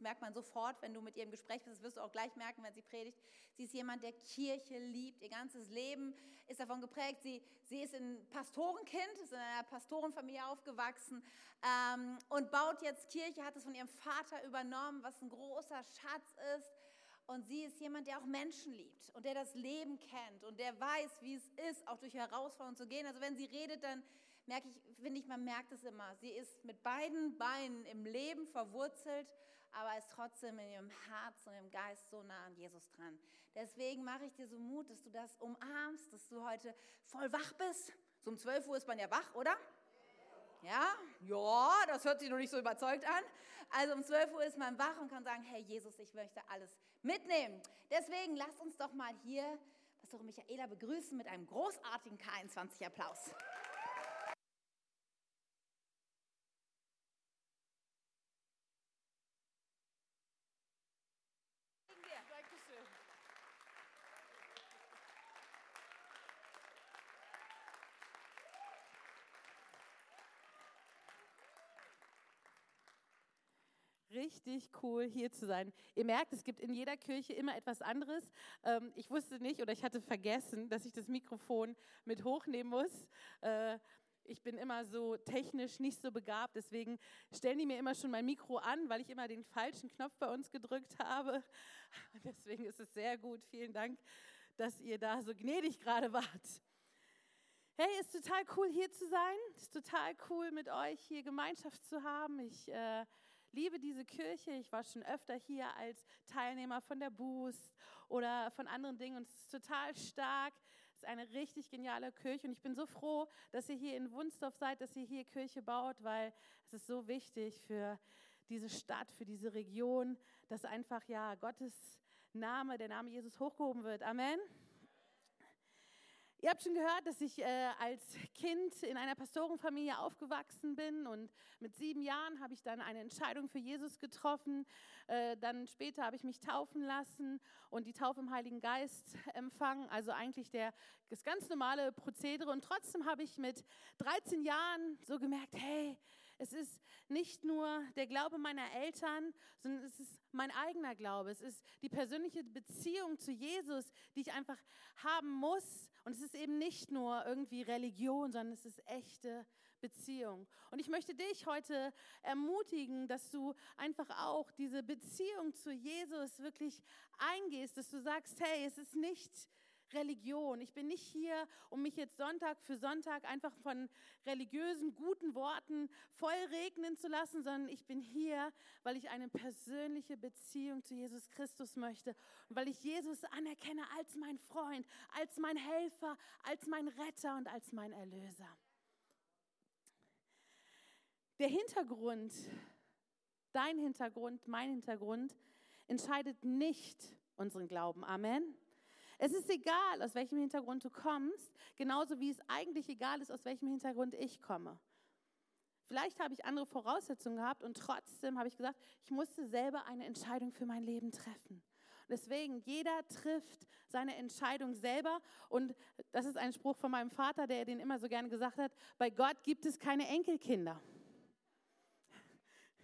merkt man sofort, wenn du mit ihr im Gespräch bist. Das wirst du auch gleich merken, wenn sie predigt. Sie ist jemand, der Kirche liebt. Ihr ganzes Leben ist davon geprägt. Sie, sie ist ein Pastorenkind, ist in einer Pastorenfamilie aufgewachsen ähm, und baut jetzt Kirche, hat es von ihrem Vater übernommen, was ein großer Schatz ist. Und sie ist jemand, der auch Menschen liebt und der das Leben kennt und der weiß, wie es ist, auch durch Herausforderungen zu gehen. Also wenn sie redet, dann merke ich, finde ich, man merkt es immer. Sie ist mit beiden Beinen im Leben verwurzelt, aber ist trotzdem in ihrem Herz und im Geist so nah an Jesus dran. Deswegen mache ich dir so Mut, dass du das umarmst, dass du heute voll wach bist. So um 12 Uhr ist man ja wach, oder? Ja, ja, das hört sich noch nicht so überzeugt an. Also um 12 Uhr ist man wach und kann sagen, hey Jesus, ich möchte alles mitnehmen. Deswegen lasst uns doch mal hier Pastor Michaela begrüßen mit einem großartigen K21-Applaus. Richtig cool, hier zu sein. Ihr merkt, es gibt in jeder Kirche immer etwas anderes. Ähm, ich wusste nicht oder ich hatte vergessen, dass ich das Mikrofon mit hochnehmen muss. Äh, ich bin immer so technisch nicht so begabt, deswegen stellen die mir immer schon mein Mikro an, weil ich immer den falschen Knopf bei uns gedrückt habe. Deswegen ist es sehr gut. Vielen Dank, dass ihr da so gnädig gerade wart. Hey, ist total cool hier zu sein. Ist total cool mit euch hier Gemeinschaft zu haben. Ich äh, liebe diese Kirche. Ich war schon öfter hier als Teilnehmer von der Boost oder von anderen Dingen und es ist total stark. Es ist eine richtig geniale Kirche und ich bin so froh, dass ihr hier in Wunsdorf seid, dass ihr hier Kirche baut, weil es ist so wichtig für diese Stadt, für diese Region, dass einfach ja Gottes Name, der Name Jesus hochgehoben wird. Amen. Ihr habt schon gehört, dass ich äh, als Kind in einer Pastorenfamilie aufgewachsen bin und mit sieben Jahren habe ich dann eine Entscheidung für Jesus getroffen. Äh, dann später habe ich mich taufen lassen und die Taufe im Heiligen Geist empfangen, also eigentlich der, das ganz normale Prozedere. Und trotzdem habe ich mit 13 Jahren so gemerkt, hey, es ist nicht nur der Glaube meiner Eltern, sondern es ist mein eigener Glaube. Es ist die persönliche Beziehung zu Jesus, die ich einfach haben muss. Und es ist eben nicht nur irgendwie Religion, sondern es ist echte Beziehung. Und ich möchte dich heute ermutigen, dass du einfach auch diese Beziehung zu Jesus wirklich eingehst, dass du sagst, hey, es ist nicht Religion. Ich bin nicht hier, um mich jetzt Sonntag für Sonntag einfach von religiösen guten Worten voll regnen zu lassen, sondern ich bin hier, weil ich eine persönliche Beziehung zu Jesus Christus möchte und weil ich Jesus anerkenne als mein Freund, als mein Helfer, als mein Retter und als mein Erlöser. Der Hintergrund, dein Hintergrund, mein Hintergrund, entscheidet nicht unseren Glauben. Amen. Es ist egal, aus welchem Hintergrund du kommst, genauso wie es eigentlich egal ist, aus welchem Hintergrund ich komme. Vielleicht habe ich andere Voraussetzungen gehabt und trotzdem habe ich gesagt, ich musste selber eine Entscheidung für mein Leben treffen. Deswegen, jeder trifft seine Entscheidung selber. Und das ist ein Spruch von meinem Vater, der den immer so gerne gesagt hat, bei Gott gibt es keine Enkelkinder.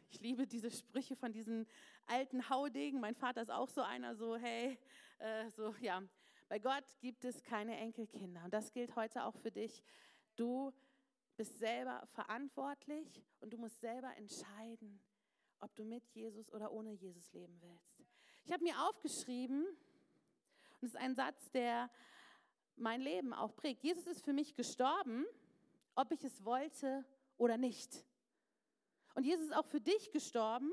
Ich liebe diese Sprüche von diesen alten Haudegen. Mein Vater ist auch so einer, so, hey, äh, so, ja, bei Gott gibt es keine Enkelkinder. Und das gilt heute auch für dich. Du bist selber verantwortlich und du musst selber entscheiden, ob du mit Jesus oder ohne Jesus leben willst. Ich habe mir aufgeschrieben, und es ist ein Satz, der mein Leben auch prägt. Jesus ist für mich gestorben, ob ich es wollte oder nicht. Und Jesus ist auch für dich gestorben,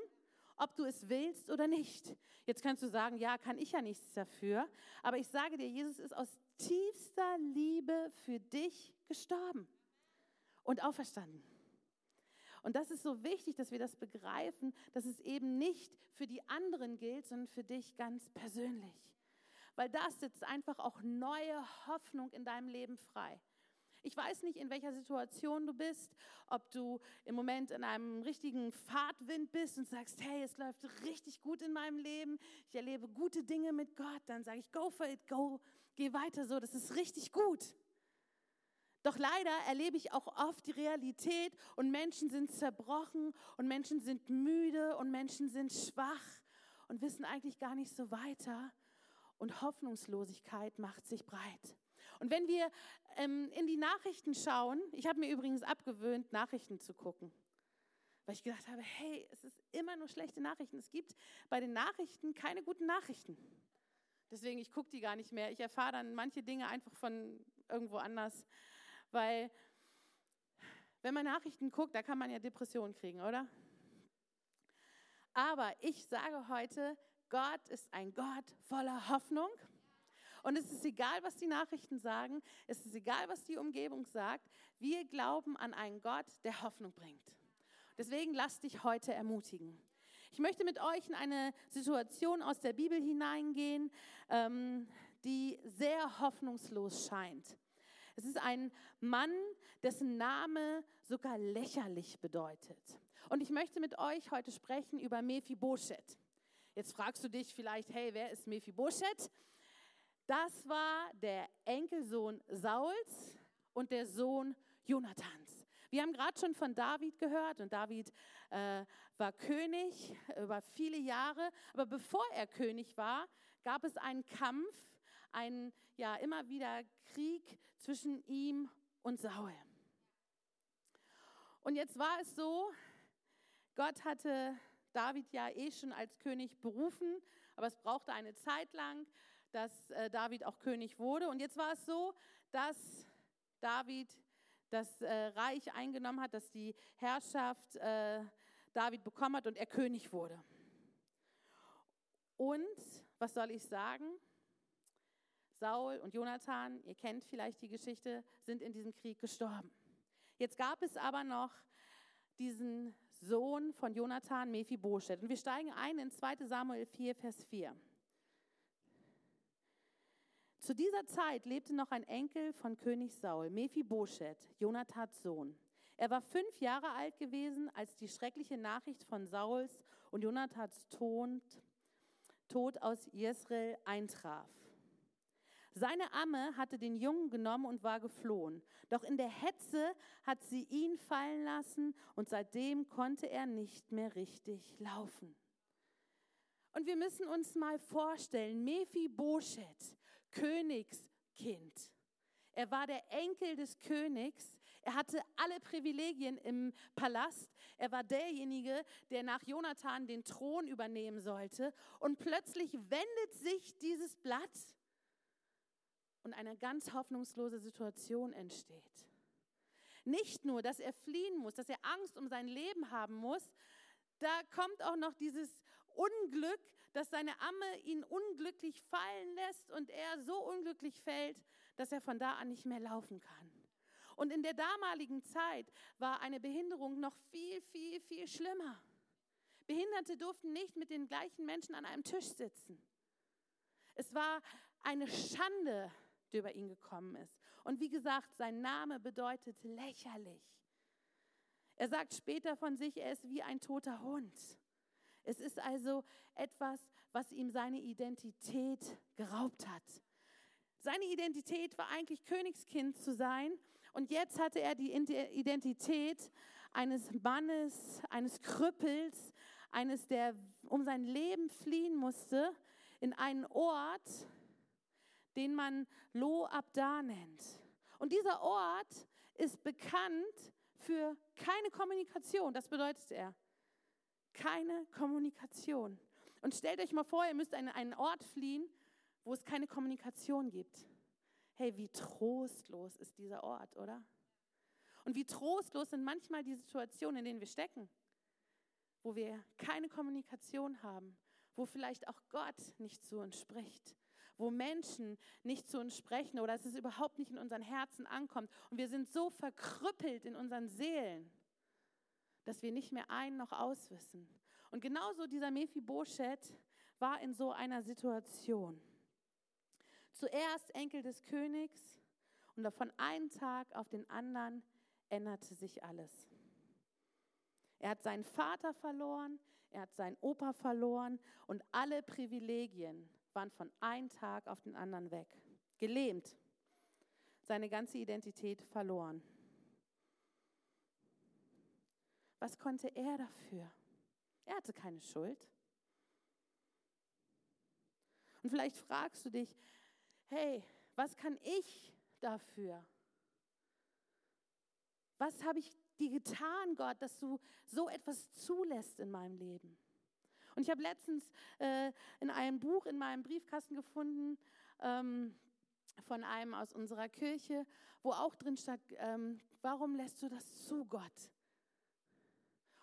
ob du es willst oder nicht. Jetzt kannst du sagen, ja, kann ich ja nichts dafür. Aber ich sage dir, Jesus ist aus tiefster Liebe für dich gestorben und auferstanden. Und das ist so wichtig, dass wir das begreifen, dass es eben nicht für die anderen gilt, sondern für dich ganz persönlich. Weil das setzt einfach auch neue Hoffnung in deinem Leben frei. Ich weiß nicht, in welcher Situation du bist, ob du im Moment in einem richtigen Fahrtwind bist und sagst, hey, es läuft richtig gut in meinem Leben, ich erlebe gute Dinge mit Gott, dann sage ich, go for it, go, geh weiter so, das ist richtig gut. Doch leider erlebe ich auch oft die Realität und Menschen sind zerbrochen und Menschen sind müde und Menschen sind schwach und wissen eigentlich gar nicht so weiter. Und Hoffnungslosigkeit macht sich breit. Und wenn wir ähm, in die Nachrichten schauen, ich habe mir übrigens abgewöhnt, Nachrichten zu gucken, weil ich gedacht habe, hey, es ist immer nur schlechte Nachrichten. Es gibt bei den Nachrichten keine guten Nachrichten. Deswegen, ich gucke die gar nicht mehr. Ich erfahre dann manche Dinge einfach von irgendwo anders. Weil, wenn man Nachrichten guckt, da kann man ja Depressionen kriegen, oder? Aber ich sage heute, Gott ist ein Gott voller Hoffnung. Und es ist egal, was die Nachrichten sagen, es ist egal, was die Umgebung sagt. Wir glauben an einen Gott, der Hoffnung bringt. Deswegen lass dich heute ermutigen. Ich möchte mit euch in eine Situation aus der Bibel hineingehen, ähm, die sehr hoffnungslos scheint. Es ist ein Mann, dessen Name sogar lächerlich bedeutet. Und ich möchte mit euch heute sprechen über Mephibosheth. Jetzt fragst du dich vielleicht, hey, wer ist Mephibosheth? Das war der Enkelsohn Sauls und der Sohn Jonathans. Wir haben gerade schon von David gehört und David äh, war König über viele Jahre. Aber bevor er König war, gab es einen Kampf, einen ja immer wieder Krieg zwischen ihm und Saul. Und jetzt war es so, Gott hatte David ja eh schon als König berufen, aber es brauchte eine Zeit lang, dass äh, David auch König wurde. Und jetzt war es so, dass David das äh, Reich eingenommen hat, dass die Herrschaft äh, David bekommen hat und er König wurde. Und was soll ich sagen? Saul und Jonathan, ihr kennt vielleicht die Geschichte, sind in diesem Krieg gestorben. Jetzt gab es aber noch diesen Sohn von Jonathan, Mephibosheth. Und wir steigen ein in 2 Samuel 4, Vers 4. Zu dieser Zeit lebte noch ein Enkel von König Saul, Mephibosheth, Jonathans Sohn. Er war fünf Jahre alt gewesen, als die schreckliche Nachricht von Sauls und Jonathans Tod, aus Jezreel eintraf. Seine Amme hatte den Jungen genommen und war geflohen. Doch in der Hetze hat sie ihn fallen lassen und seitdem konnte er nicht mehr richtig laufen. Und wir müssen uns mal vorstellen, Mephibosheth, Königskind. Er war der Enkel des Königs. Er hatte alle Privilegien im Palast. Er war derjenige, der nach Jonathan den Thron übernehmen sollte. Und plötzlich wendet sich dieses Blatt und eine ganz hoffnungslose Situation entsteht. Nicht nur, dass er fliehen muss, dass er Angst um sein Leben haben muss, da kommt auch noch dieses Unglück, dass seine Amme ihn unglücklich fallen lässt und er so unglücklich fällt, dass er von da an nicht mehr laufen kann. Und in der damaligen Zeit war eine Behinderung noch viel, viel, viel schlimmer. Behinderte durften nicht mit den gleichen Menschen an einem Tisch sitzen. Es war eine Schande, der über ihn gekommen ist. Und wie gesagt, sein Name bedeutet lächerlich. Er sagt später von sich, er ist wie ein toter Hund. Es ist also etwas, was ihm seine Identität geraubt hat. Seine Identität war eigentlich Königskind zu sein und jetzt hatte er die Identität eines Mannes, eines Krüppels, eines, der um sein Leben fliehen musste, in einen Ort, den man Lo Abda nennt. Und dieser Ort ist bekannt für keine Kommunikation. Das bedeutet er. Keine Kommunikation. Und stellt euch mal vor, ihr müsst an einen Ort fliehen, wo es keine Kommunikation gibt. Hey, wie trostlos ist dieser Ort, oder? Und wie trostlos sind manchmal die Situationen, in denen wir stecken, wo wir keine Kommunikation haben, wo vielleicht auch Gott nicht zu uns spricht, wo Menschen nicht zu uns sprechen oder es überhaupt nicht in unseren Herzen ankommt. Und wir sind so verkrüppelt in unseren Seelen, dass wir nicht mehr ein noch auswissen. Und genauso dieser Mephibosheth war in so einer Situation. Zuerst Enkel des Königs und von einem Tag auf den anderen änderte sich alles. Er hat seinen Vater verloren, er hat seinen Opa verloren und alle Privilegien waren von einem Tag auf den anderen weg. Gelähmt. seine ganze Identität verloren. Was konnte er dafür? Er hatte keine Schuld. Und vielleicht fragst du dich, hey, was kann ich dafür? Was habe ich dir getan, Gott, dass du so etwas zulässt in meinem Leben? Und ich habe letztens äh, in einem Buch in meinem Briefkasten gefunden ähm, von einem aus unserer Kirche, wo auch drin stand, ähm, warum lässt du das zu, Gott?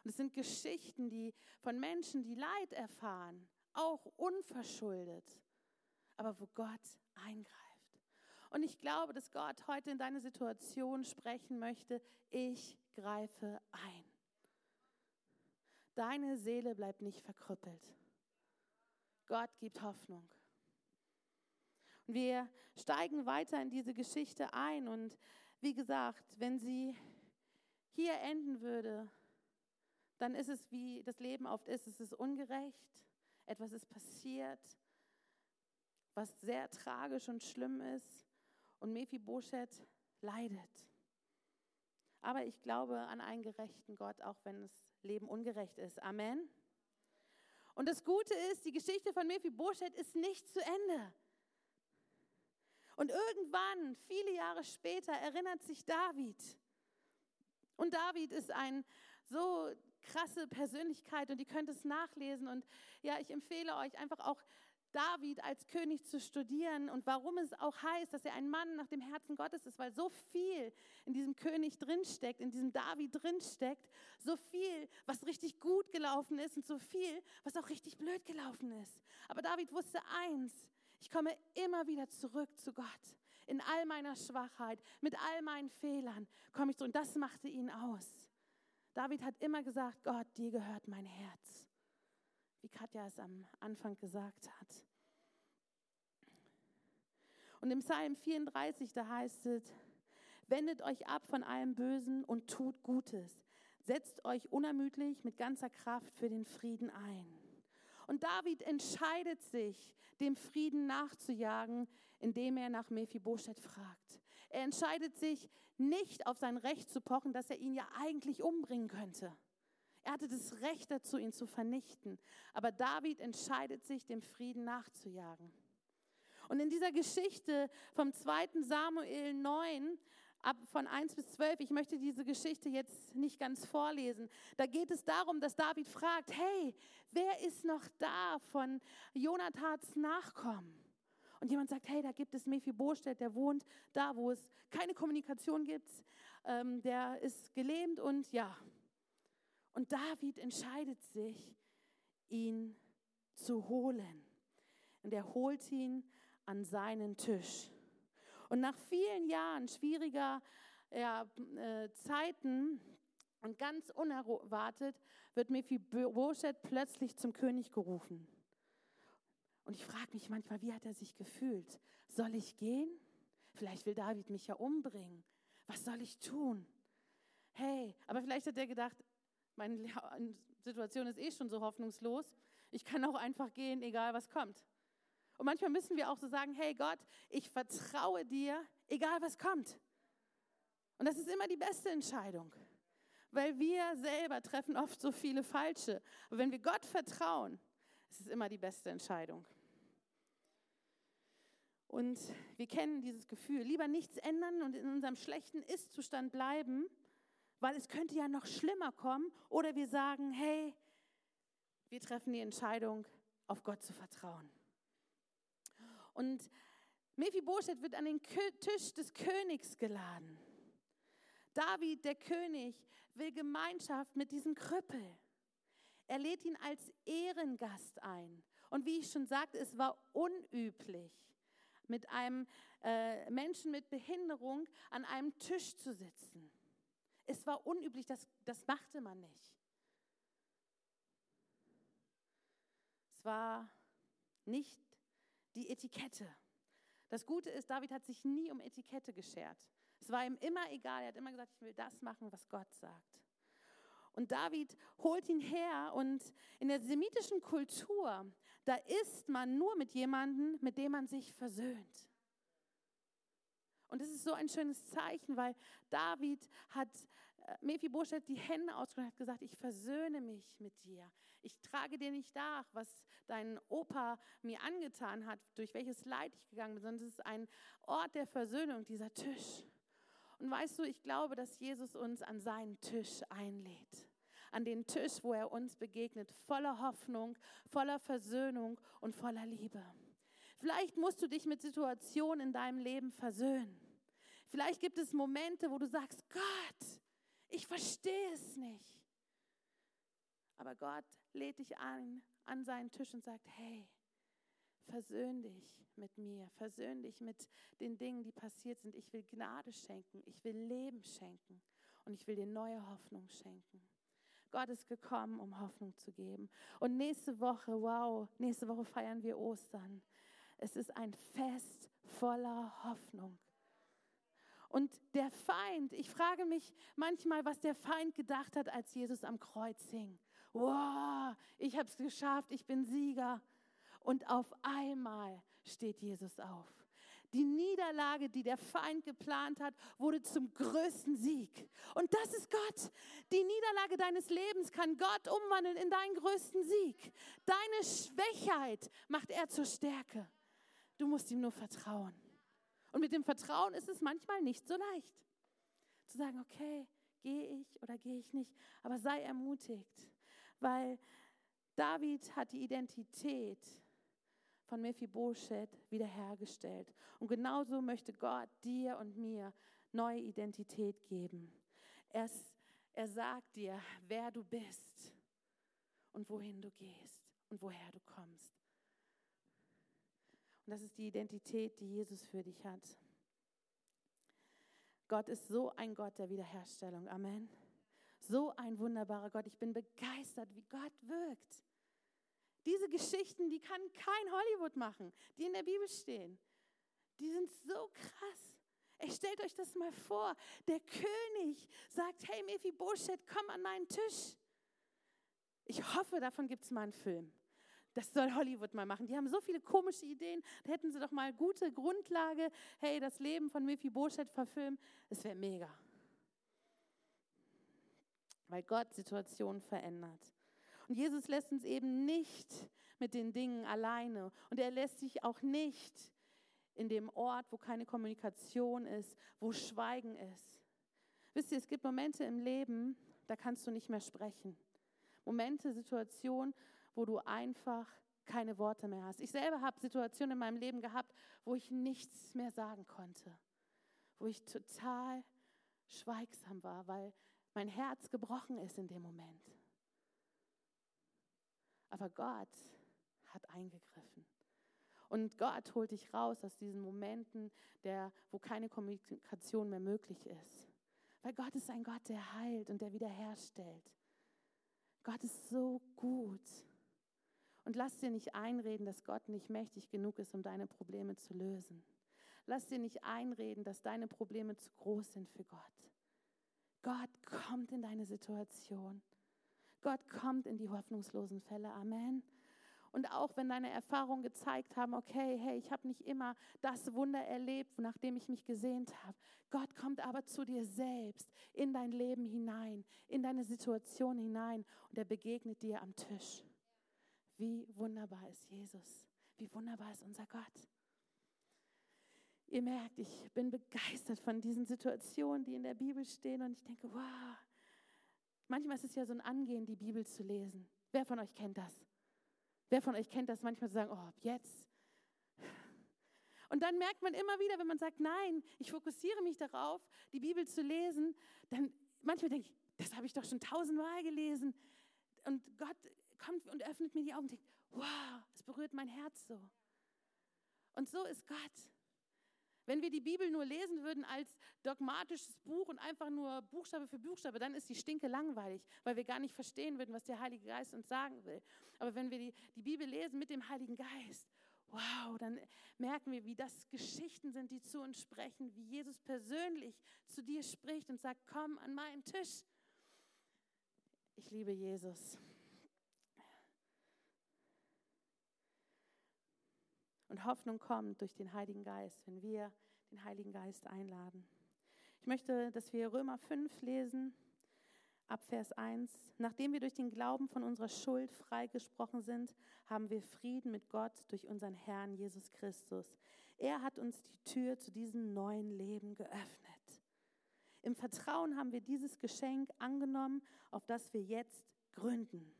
Und es sind Geschichten, die von Menschen, die Leid erfahren, auch unverschuldet, aber wo Gott eingreift. Und ich glaube, dass Gott heute in deine Situation sprechen möchte, ich greife ein. Deine Seele bleibt nicht verkrüppelt. Gott gibt Hoffnung. Und wir steigen weiter in diese Geschichte ein. Und wie gesagt, wenn sie hier enden würde, dann ist es, wie das Leben oft ist, es ist ungerecht, etwas ist passiert, was sehr tragisch und schlimm ist und Mephibosheth leidet. Aber ich glaube an einen gerechten Gott, auch wenn das Leben ungerecht ist. Amen. Und das Gute ist, die Geschichte von Mephibosheth ist nicht zu Ende. Und irgendwann, viele Jahre später, erinnert sich David. Und David ist ein so krasse Persönlichkeit und ihr könnt es nachlesen. Und ja, ich empfehle euch einfach auch David als König zu studieren und warum es auch heißt, dass er ein Mann nach dem Herzen Gottes ist, weil so viel in diesem König drinsteckt, in diesem David drinsteckt, so viel, was richtig gut gelaufen ist und so viel, was auch richtig blöd gelaufen ist. Aber David wusste eins, ich komme immer wieder zurück zu Gott. In all meiner Schwachheit, mit all meinen Fehlern komme ich zurück. Und das machte ihn aus. David hat immer gesagt, Gott, dir gehört mein Herz. Wie Katja es am Anfang gesagt hat. Und im Psalm 34, da heißt es, wendet euch ab von allem Bösen und tut Gutes. Setzt euch unermüdlich mit ganzer Kraft für den Frieden ein. Und David entscheidet sich, dem Frieden nachzujagen, indem er nach Mephibosheth fragt. Er entscheidet sich nicht auf sein Recht zu pochen, dass er ihn ja eigentlich umbringen könnte. Er hatte das Recht dazu, ihn zu vernichten. Aber David entscheidet sich, dem Frieden nachzujagen. Und in dieser Geschichte vom 2. Samuel 9, ab von 1 bis 12, ich möchte diese Geschichte jetzt nicht ganz vorlesen. Da geht es darum, dass David fragt, hey, wer ist noch da von Jonathans Nachkommen? Und jemand sagt, hey, da gibt es Mephibosheth, der wohnt da, wo es keine Kommunikation gibt, ähm, der ist gelähmt und ja. Und David entscheidet sich, ihn zu holen. Und er holt ihn an seinen Tisch. Und nach vielen Jahren schwieriger ja, äh, Zeiten und ganz unerwartet wird Mephibosheth plötzlich zum König gerufen. Und ich frage mich manchmal, wie hat er sich gefühlt? Soll ich gehen? Vielleicht will David mich ja umbringen. Was soll ich tun? Hey, aber vielleicht hat er gedacht, meine Situation ist eh schon so hoffnungslos. Ich kann auch einfach gehen, egal was kommt. Und manchmal müssen wir auch so sagen, hey Gott, ich vertraue dir, egal was kommt. Und das ist immer die beste Entscheidung, weil wir selber treffen oft so viele falsche. Aber wenn wir Gott vertrauen, ist es immer die beste Entscheidung. Und wir kennen dieses Gefühl, lieber nichts ändern und in unserem schlechten Ist-Zustand bleiben, weil es könnte ja noch schlimmer kommen. Oder wir sagen, hey, wir treffen die Entscheidung, auf Gott zu vertrauen. Und Mephibosheth wird an den Tisch des Königs geladen. David, der König, will Gemeinschaft mit diesem Krüppel. Er lädt ihn als Ehrengast ein. Und wie ich schon sagte, es war unüblich mit einem äh, Menschen mit Behinderung an einem Tisch zu sitzen. Es war unüblich, das, das machte man nicht. Es war nicht die Etikette. Das Gute ist, David hat sich nie um Etikette geschert. Es war ihm immer egal. Er hat immer gesagt, ich will das machen, was Gott sagt. Und David holt ihn her und in der semitischen Kultur, da ist man nur mit jemandem, mit dem man sich versöhnt. Und das ist so ein schönes Zeichen, weil David hat äh, Mephibosheth die Hände ausgestreckt und hat gesagt, ich versöhne mich mit dir. Ich trage dir nicht nach, was dein Opa mir angetan hat, durch welches Leid ich gegangen bin, sondern es ist ein Ort der Versöhnung, dieser Tisch. Und weißt du, ich glaube, dass Jesus uns an seinen Tisch einlädt. An den Tisch, wo er uns begegnet, voller Hoffnung, voller Versöhnung und voller Liebe. Vielleicht musst du dich mit Situationen in deinem Leben versöhnen. Vielleicht gibt es Momente, wo du sagst, Gott, ich verstehe es nicht. Aber Gott lädt dich ein an seinen Tisch und sagt, hey, versöhn dich mit mir, versöhn dich mit den Dingen, die passiert sind. Ich will Gnade schenken, ich will Leben schenken und ich will dir neue Hoffnung schenken. Gott ist gekommen, um Hoffnung zu geben. Und nächste Woche, wow, nächste Woche feiern wir Ostern. Es ist ein Fest voller Hoffnung. Und der Feind, ich frage mich manchmal, was der Feind gedacht hat, als Jesus am Kreuz hing. Wow, ich habe es geschafft, ich bin Sieger. Und auf einmal steht Jesus auf. Die Niederlage, die der Feind geplant hat, wurde zum größten Sieg. Und das ist Gott. Die Niederlage deines Lebens kann Gott umwandeln in deinen größten Sieg. Deine Schwächheit macht er zur Stärke. Du musst ihm nur vertrauen. Und mit dem Vertrauen ist es manchmal nicht so leicht. Zu sagen, okay, gehe ich oder gehe ich nicht. Aber sei ermutigt, weil David hat die Identität von Mephibosheth wiederhergestellt. Und genauso möchte Gott dir und mir neue Identität geben. Er, er sagt dir, wer du bist und wohin du gehst und woher du kommst. Und das ist die Identität, die Jesus für dich hat. Gott ist so ein Gott der Wiederherstellung. Amen. So ein wunderbarer Gott. Ich bin begeistert, wie Gott wirkt. Diese Geschichten, die kann kein Hollywood machen, die in der Bibel stehen. Die sind so krass. Ey, stellt euch das mal vor. Der König sagt, hey Mephibosheth, komm an meinen Tisch. Ich hoffe, davon gibt es mal einen Film. Das soll Hollywood mal machen. Die haben so viele komische Ideen. Da hätten sie doch mal gute Grundlage. Hey, das Leben von Mephibosheth verfilmen. Das wäre mega. Weil Gott Situationen verändert. Und Jesus lässt uns eben nicht mit den Dingen alleine. Und er lässt sich auch nicht in dem Ort, wo keine Kommunikation ist, wo Schweigen ist. Wisst ihr, es gibt Momente im Leben, da kannst du nicht mehr sprechen. Momente, Situationen, wo du einfach keine Worte mehr hast. Ich selber habe Situationen in meinem Leben gehabt, wo ich nichts mehr sagen konnte, wo ich total schweigsam war, weil mein Herz gebrochen ist in dem Moment. Aber Gott hat eingegriffen. Und Gott holt dich raus aus diesen Momenten, der, wo keine Kommunikation mehr möglich ist. Weil Gott ist ein Gott, der heilt und der wiederherstellt. Gott ist so gut. Und lass dir nicht einreden, dass Gott nicht mächtig genug ist, um deine Probleme zu lösen. Lass dir nicht einreden, dass deine Probleme zu groß sind für Gott. Gott kommt in deine Situation. Gott kommt in die hoffnungslosen Fälle. Amen. Und auch wenn deine Erfahrungen gezeigt haben, okay, hey, ich habe nicht immer das Wunder erlebt, nachdem ich mich gesehnt habe. Gott kommt aber zu dir selbst, in dein Leben hinein, in deine Situation hinein und er begegnet dir am Tisch. Wie wunderbar ist Jesus. Wie wunderbar ist unser Gott. Ihr merkt, ich bin begeistert von diesen Situationen, die in der Bibel stehen und ich denke, wow. Manchmal ist es ja so ein Angehen, die Bibel zu lesen. Wer von euch kennt das? Wer von euch kennt das manchmal zu sagen, oh, jetzt? Und dann merkt man immer wieder, wenn man sagt, nein, ich fokussiere mich darauf, die Bibel zu lesen, dann manchmal denke ich, das habe ich doch schon tausendmal gelesen. Und Gott kommt und öffnet mir die Augen und denkt, wow, es berührt mein Herz so. Und so ist Gott. Wenn wir die Bibel nur lesen würden als dogmatisches Buch und einfach nur Buchstabe für Buchstabe, dann ist die Stinke langweilig, weil wir gar nicht verstehen würden, was der Heilige Geist uns sagen will. Aber wenn wir die, die Bibel lesen mit dem Heiligen Geist, wow, dann merken wir, wie das Geschichten sind, die zu uns sprechen, wie Jesus persönlich zu dir spricht und sagt, komm an meinen Tisch. Ich liebe Jesus. Und Hoffnung kommt durch den Heiligen Geist, wenn wir den Heiligen Geist einladen. Ich möchte, dass wir Römer 5 lesen, ab Vers 1. Nachdem wir durch den Glauben von unserer Schuld freigesprochen sind, haben wir Frieden mit Gott durch unseren Herrn Jesus Christus. Er hat uns die Tür zu diesem neuen Leben geöffnet. Im Vertrauen haben wir dieses Geschenk angenommen, auf das wir jetzt gründen.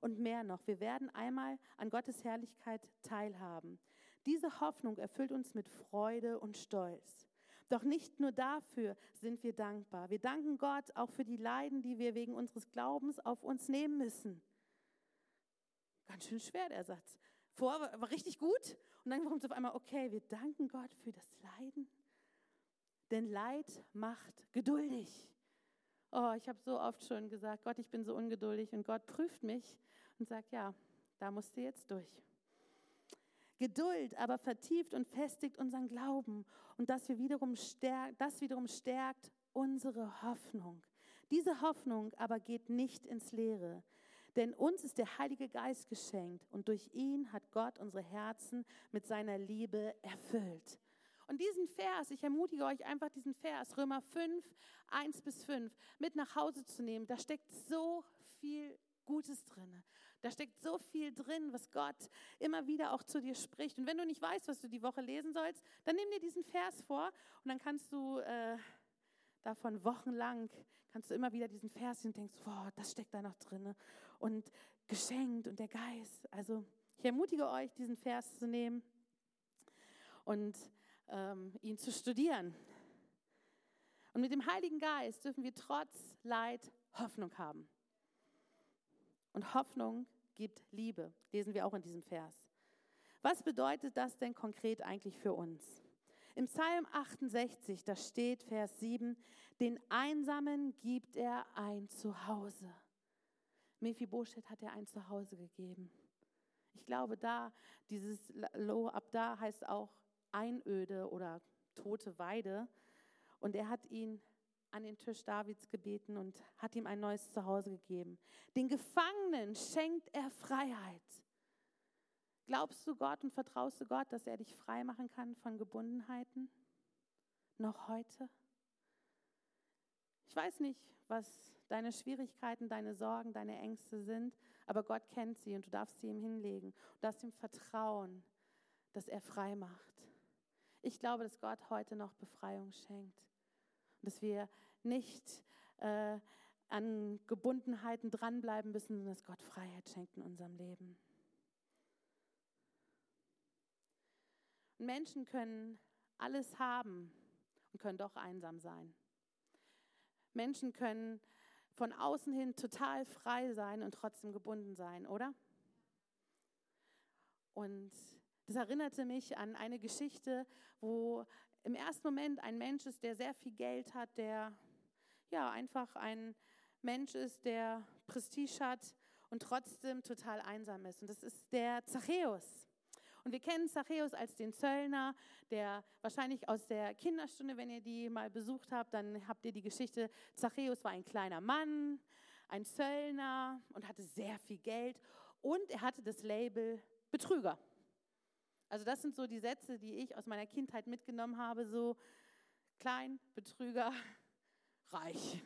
Und mehr noch, wir werden einmal an Gottes Herrlichkeit teilhaben. Diese Hoffnung erfüllt uns mit Freude und Stolz. Doch nicht nur dafür sind wir dankbar. Wir danken Gott auch für die Leiden, die wir wegen unseres Glaubens auf uns nehmen müssen. Ganz schön schwer der Satz. Vorher war richtig gut und dann kommt es auf einmal, okay, wir danken Gott für das Leiden. Denn Leid macht geduldig. Oh, ich habe so oft schon gesagt, Gott, ich bin so ungeduldig und Gott prüft mich und sagt, ja, da musst du jetzt durch. Geduld aber vertieft und festigt unseren Glauben und das, wir wiederum stärkt, das wiederum stärkt unsere Hoffnung. Diese Hoffnung aber geht nicht ins Leere, denn uns ist der Heilige Geist geschenkt und durch ihn hat Gott unsere Herzen mit seiner Liebe erfüllt. Und diesen Vers, ich ermutige euch einfach diesen Vers, Römer 5, 1 bis 5, mit nach Hause zu nehmen. Da steckt so viel Gutes drin. Da steckt so viel drin, was Gott immer wieder auch zu dir spricht. Und wenn du nicht weißt, was du die Woche lesen sollst, dann nimm dir diesen Vers vor und dann kannst du äh, davon wochenlang, kannst du immer wieder diesen Vers und denkst, wow, das steckt da noch drin. Und geschenkt und der Geist. Also ich ermutige euch, diesen Vers zu nehmen und ähm, ihn zu studieren. Und mit dem Heiligen Geist dürfen wir trotz Leid Hoffnung haben. Und Hoffnung gibt Liebe, lesen wir auch in diesem Vers. Was bedeutet das denn konkret eigentlich für uns? Im Psalm 68, da steht Vers 7, den Einsamen gibt er ein Zuhause. Mephibosheth hat er ein Zuhause gegeben. Ich glaube, da, dieses Lo ab da heißt auch Einöde oder tote Weide. Und er hat ihn an den Tisch Davids gebeten und hat ihm ein neues Zuhause gegeben. Den Gefangenen schenkt er Freiheit. Glaubst du Gott und vertraust du Gott, dass er dich frei machen kann von Gebundenheiten? Noch heute? Ich weiß nicht, was deine Schwierigkeiten, deine Sorgen, deine Ängste sind, aber Gott kennt sie und du darfst sie ihm hinlegen. Du darfst ihm vertrauen, dass er frei macht. Ich glaube, dass Gott heute noch Befreiung schenkt dass wir nicht äh, an Gebundenheiten dranbleiben müssen, sondern dass Gott Freiheit schenkt in unserem Leben. Und Menschen können alles haben und können doch einsam sein. Menschen können von außen hin total frei sein und trotzdem gebunden sein, oder? Und das erinnerte mich an eine Geschichte, wo im ersten Moment ein Mensch ist, der sehr viel Geld hat, der ja einfach ein Mensch ist, der Prestige hat und trotzdem total einsam ist. Und das ist der Zachäus. Und wir kennen Zachäus als den Zöllner, der wahrscheinlich aus der Kinderstunde, wenn ihr die mal besucht habt, dann habt ihr die Geschichte, Zachäus war ein kleiner Mann, ein Zöllner und hatte sehr viel Geld und er hatte das Label Betrüger. Also das sind so die Sätze, die ich aus meiner Kindheit mitgenommen habe, so klein, Betrüger, reich.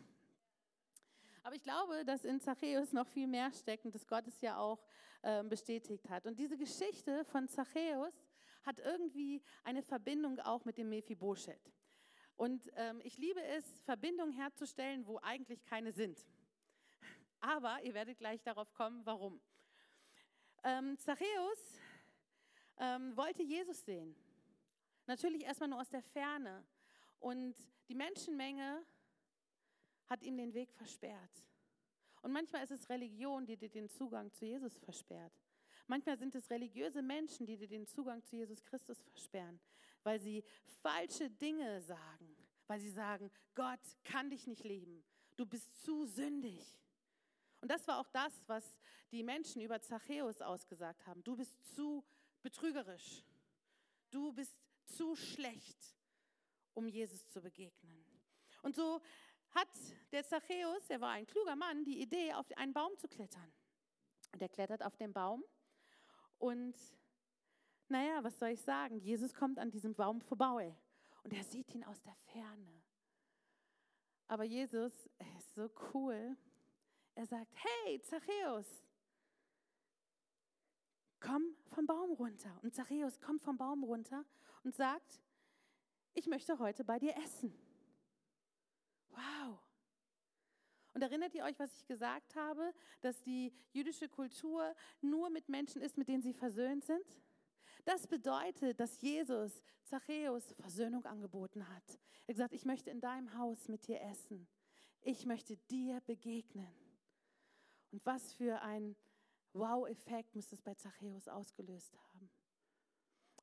Aber ich glaube, dass in Zachäus noch viel mehr steckt und dass Gott es ja auch äh, bestätigt hat. Und diese Geschichte von Zachäus hat irgendwie eine Verbindung auch mit dem Mephibosheth. Und ähm, ich liebe es, Verbindungen herzustellen, wo eigentlich keine sind. Aber ihr werdet gleich darauf kommen, warum. Ähm, Zachäus ähm, wollte Jesus sehen. Natürlich erstmal nur aus der Ferne. Und die Menschenmenge hat ihm den Weg versperrt. Und manchmal ist es Religion, die dir den Zugang zu Jesus versperrt. Manchmal sind es religiöse Menschen, die dir den Zugang zu Jesus Christus versperren, weil sie falsche Dinge sagen, weil sie sagen, Gott kann dich nicht lieben, du bist zu sündig. Und das war auch das, was die Menschen über Zachäus ausgesagt haben. Du bist zu betrügerisch. Du bist zu schlecht, um Jesus zu begegnen. Und so hat der Zachäus, er war ein kluger Mann, die Idee, auf einen Baum zu klettern. Und er klettert auf den Baum und naja, was soll ich sagen? Jesus kommt an diesem Baum vorbei. und er sieht ihn aus der Ferne. Aber Jesus ist so cool. Er sagt, hey, Zachäus, komm vom Baum runter. Und Zachäus kommt vom Baum runter und sagt, ich möchte heute bei dir essen. Wow. Und erinnert ihr euch, was ich gesagt habe, dass die jüdische Kultur nur mit Menschen ist, mit denen sie versöhnt sind? Das bedeutet, dass Jesus Zachäus Versöhnung angeboten hat. Er hat gesagt, ich möchte in deinem Haus mit dir essen. Ich möchte dir begegnen. Und was für ein Wow-Effekt muss es bei Zachäus ausgelöst haben.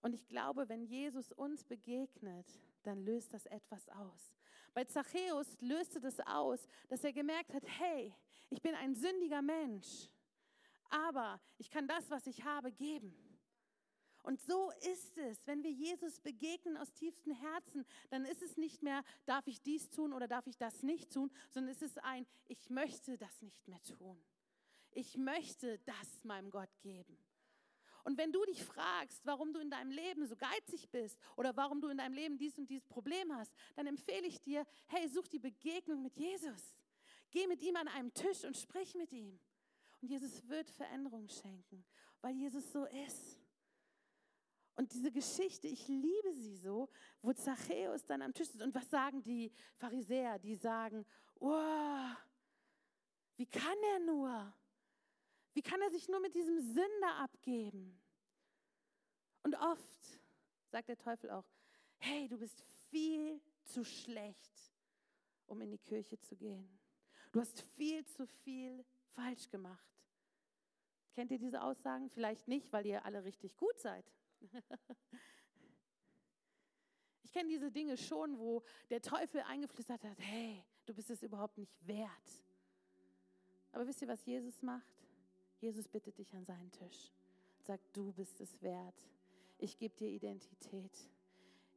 Und ich glaube, wenn Jesus uns begegnet, dann löst das etwas aus. Bei Zachäus löste das aus, dass er gemerkt hat, hey, ich bin ein sündiger Mensch, aber ich kann das, was ich habe, geben. Und so ist es, wenn wir Jesus begegnen aus tiefstem Herzen, dann ist es nicht mehr, darf ich dies tun oder darf ich das nicht tun, sondern es ist ein, ich möchte das nicht mehr tun. Ich möchte das meinem Gott geben. Und wenn du dich fragst, warum du in deinem Leben so geizig bist oder warum du in deinem Leben dies und dieses Problem hast, dann empfehle ich dir, hey, such die Begegnung mit Jesus. Geh mit ihm an einem Tisch und sprich mit ihm. Und Jesus wird Veränderung schenken, weil Jesus so ist. Und diese Geschichte, ich liebe sie so, wo Zachäus dann am Tisch ist. Und was sagen die Pharisäer? Die sagen, oh, wie kann er nur? Wie kann er sich nur mit diesem Sünder abgeben? Und oft sagt der Teufel auch, hey, du bist viel zu schlecht, um in die Kirche zu gehen. Du hast viel zu viel falsch gemacht. Kennt ihr diese Aussagen? Vielleicht nicht, weil ihr alle richtig gut seid. Ich kenne diese Dinge schon, wo der Teufel eingeflüstert hat, hey, du bist es überhaupt nicht wert. Aber wisst ihr, was Jesus macht? Jesus bittet dich an seinen Tisch. Sagt, du bist es wert. Ich gebe dir Identität.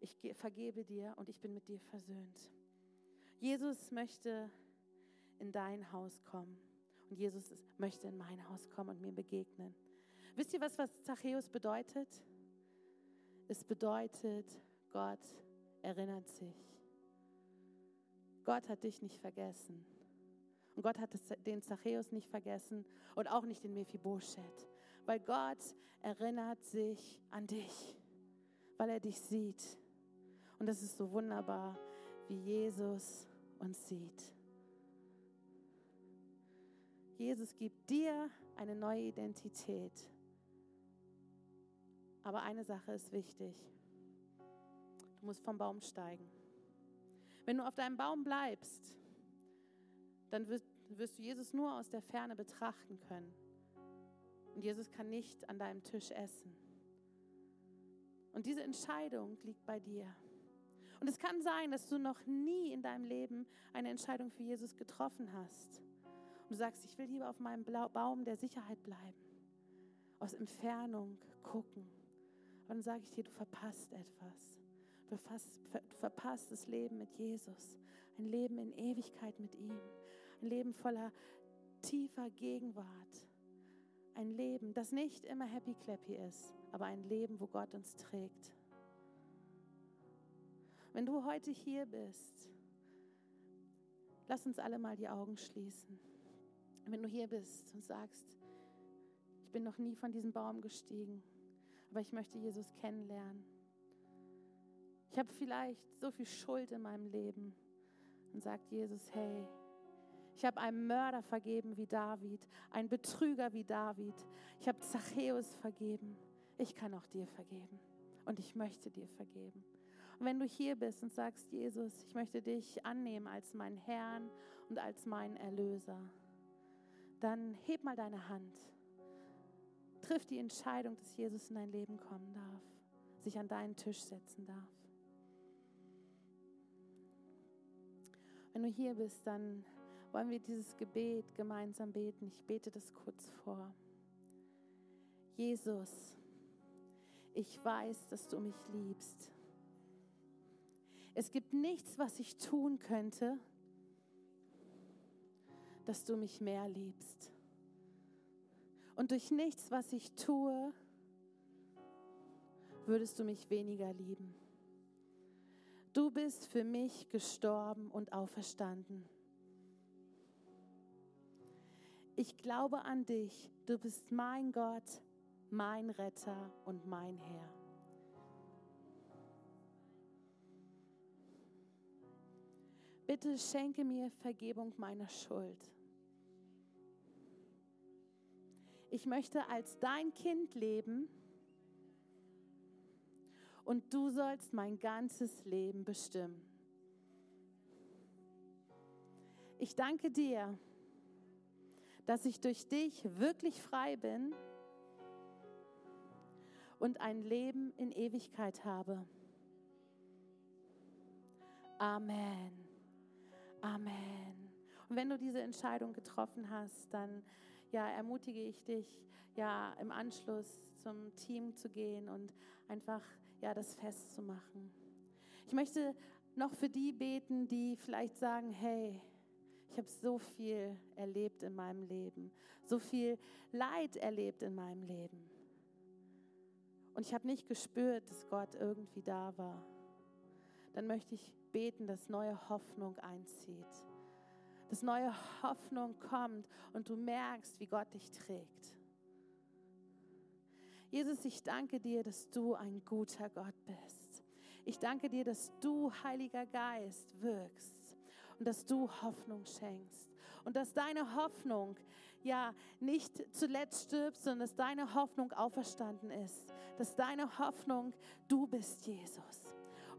Ich vergebe dir und ich bin mit dir versöhnt. Jesus möchte in dein Haus kommen. Und Jesus möchte in mein Haus kommen und mir begegnen. Wisst ihr, was, was Zachäus bedeutet? Es bedeutet, Gott erinnert sich. Gott hat dich nicht vergessen. Und Gott hat den Zachäus nicht vergessen und auch nicht den Mephibosheth. Weil Gott erinnert sich an dich, weil er dich sieht. Und das ist so wunderbar, wie Jesus uns sieht. Jesus gibt dir eine neue Identität. Aber eine Sache ist wichtig. Du musst vom Baum steigen. Wenn du auf deinem Baum bleibst, dann wirst, wirst du Jesus nur aus der Ferne betrachten können. Und Jesus kann nicht an deinem Tisch essen. Und diese Entscheidung liegt bei dir. Und es kann sein, dass du noch nie in deinem Leben eine Entscheidung für Jesus getroffen hast. Und du sagst, ich will lieber auf meinem Baum der Sicherheit bleiben. Aus Entfernung gucken. Aber dann sage ich dir, du verpasst etwas. Du verpasst, du verpasst das Leben mit Jesus. Ein Leben in Ewigkeit mit ihm. Ein Leben voller tiefer Gegenwart. Ein Leben, das nicht immer happy clappy ist, aber ein Leben, wo Gott uns trägt. Wenn du heute hier bist, lass uns alle mal die Augen schließen. Wenn du hier bist und sagst, ich bin noch nie von diesem Baum gestiegen, aber ich möchte Jesus kennenlernen. Ich habe vielleicht so viel Schuld in meinem Leben und sagt Jesus, hey, ich habe einem Mörder vergeben wie David, einen Betrüger wie David. Ich habe Zachäus vergeben. Ich kann auch dir vergeben. Und ich möchte dir vergeben. Und wenn du hier bist und sagst, Jesus, ich möchte dich annehmen als meinen Herrn und als meinen Erlöser, dann heb mal deine Hand. Triff die Entscheidung, dass Jesus in dein Leben kommen darf, sich an deinen Tisch setzen darf. Wenn du hier bist, dann wollen wir dieses Gebet gemeinsam beten. Ich bete das kurz vor. Jesus, ich weiß, dass du mich liebst. Es gibt nichts, was ich tun könnte, dass du mich mehr liebst. Und durch nichts, was ich tue, würdest du mich weniger lieben. Du bist für mich gestorben und auferstanden. Ich glaube an dich. Du bist mein Gott, mein Retter und mein Herr. Bitte schenke mir Vergebung meiner Schuld. Ich möchte als dein Kind leben und du sollst mein ganzes Leben bestimmen. Ich danke dir, dass ich durch dich wirklich frei bin und ein Leben in Ewigkeit habe. Amen. Amen. Und wenn du diese Entscheidung getroffen hast, dann ja, ermutige ich dich, ja, im Anschluss zum Team zu gehen und einfach ja, das festzumachen. Ich möchte noch für die beten, die vielleicht sagen, hey, ich habe so viel erlebt in meinem Leben, so viel Leid erlebt in meinem Leben. Und ich habe nicht gespürt, dass Gott irgendwie da war. Dann möchte ich beten, dass neue Hoffnung einzieht. Dass neue Hoffnung kommt und du merkst, wie Gott dich trägt. Jesus, ich danke dir, dass du ein guter Gott bist. Ich danke dir, dass du, Heiliger Geist, wirkst und dass du Hoffnung schenkst. Und dass deine Hoffnung ja nicht zuletzt stirbt, sondern dass deine Hoffnung auferstanden ist. Dass deine Hoffnung, du bist Jesus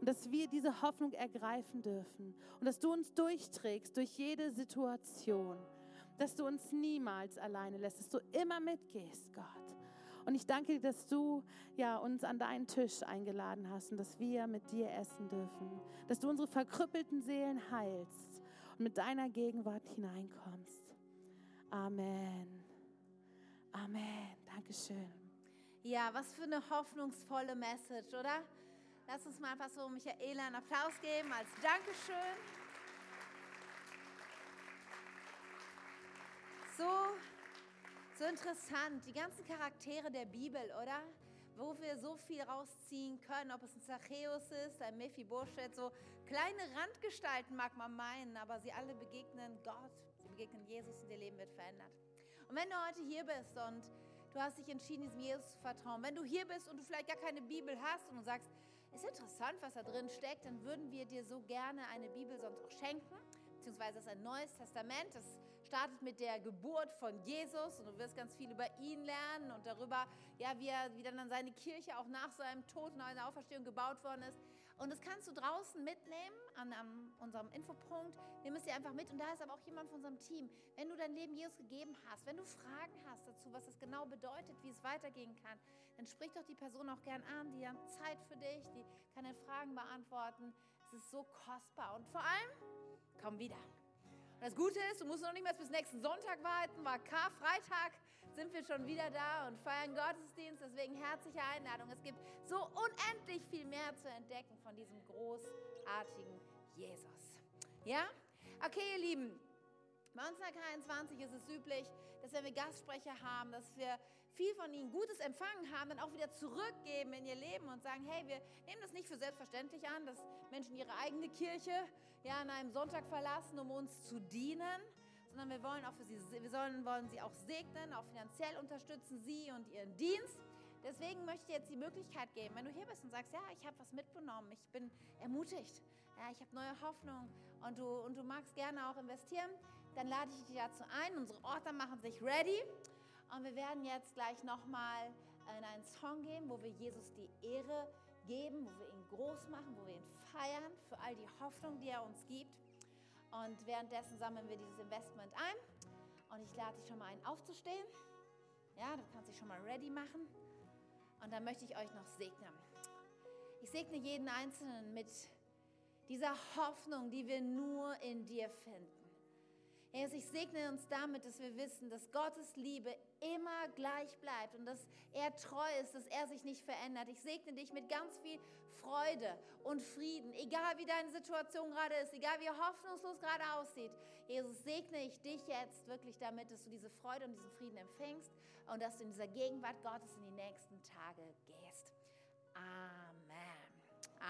und dass wir diese Hoffnung ergreifen dürfen und dass du uns durchträgst durch jede Situation, dass du uns niemals alleine lässt, dass du immer mitgehst, Gott. Und ich danke dir, dass du ja, uns an deinen Tisch eingeladen hast und dass wir mit dir essen dürfen, dass du unsere verkrüppelten Seelen heilst und mit deiner Gegenwart hineinkommst. Amen. Amen. Dankeschön. Ja, was für eine hoffnungsvolle Message, oder? Lass uns mal einfach so Michaela einen Applaus geben als Dankeschön. So, so interessant, die ganzen Charaktere der Bibel, oder? Wo wir so viel rausziehen können, ob es ein Zachäus ist, ein Mephibosheth, so kleine Randgestalten mag man meinen, aber sie alle begegnen Gott, sie begegnen Jesus und ihr Leben wird verändert. Und wenn du heute hier bist und du hast dich entschieden, diesem Jesus zu vertrauen, wenn du hier bist und du vielleicht gar keine Bibel hast und du sagst, ist interessant, was da drin steckt, dann würden wir dir so gerne eine Bibel sonst auch schenken, beziehungsweise ist ein neues Testament. Das startet mit der Geburt von Jesus und du wirst ganz viel über ihn lernen und darüber, ja, wie, er, wie dann seine Kirche auch nach seinem Tod und seiner Auferstehung gebaut worden ist. Und das kannst du draußen mitnehmen an, an, unserem Infopunkt. Nimm es dir einfach mit. Und da ist aber auch jemand von unserem Team. Wenn du dein Leben Jesus gegeben hast, wenn du Fragen hast dazu, was das genau bedeutet, wie es weitergehen kann, dann sprich doch die Person auch gern an. Die hat Zeit für dich, die kann deine Fragen beantworten. Es ist so kostbar. Und vor allem, komm wieder. Und das Gute ist, du musst noch nicht mehr bis nächsten Sonntag warten, war Karfreitag sind wir schon wieder da und feiern Gottesdienst. Deswegen herzliche Einladung. Es gibt so unendlich viel mehr zu entdecken von diesem großartigen Jesus. Ja? Okay, ihr Lieben. Bei uns in der K21 ist es üblich, dass wenn wir Gastsprecher haben, dass wir viel von ihnen Gutes empfangen haben, dann auch wieder zurückgeben in ihr Leben und sagen, hey, wir nehmen das nicht für selbstverständlich an, dass Menschen ihre eigene Kirche ja an einem Sonntag verlassen, um uns zu dienen, sondern wir wollen auch für sie, wir sollen, wollen sie auch segnen, auch finanziell unterstützen, sie und ihren Dienst. Deswegen möchte ich jetzt die Möglichkeit geben, wenn du hier bist und sagst, ja, ich habe was mitgenommen, ich bin ermutigt, ja, ich habe neue Hoffnung und du, und du magst gerne auch investieren, dann lade ich dich dazu ein. Unsere Orte machen sich ready und wir werden jetzt gleich nochmal in einen Song gehen, wo wir Jesus die Ehre geben, wo wir ihn groß machen, wo wir ihn feiern für all die Hoffnung, die er uns gibt. Und währenddessen sammeln wir dieses Investment ein. Und ich lade dich schon mal ein, aufzustehen. Ja, du kannst dich schon mal ready machen. Und dann möchte ich euch noch segnen. Ich segne jeden Einzelnen mit dieser Hoffnung, die wir nur in dir finden. Jesus, ich segne uns damit, dass wir wissen, dass Gottes Liebe immer gleich bleibt und dass er treu ist, dass er sich nicht verändert. Ich segne dich mit ganz viel Freude und Frieden, egal wie deine Situation gerade ist, egal wie hoffnungslos gerade aussieht. Jesus, segne ich dich jetzt wirklich damit, dass du diese Freude und diesen Frieden empfängst und dass du in dieser Gegenwart Gottes in die nächsten Tage gehst. Amen.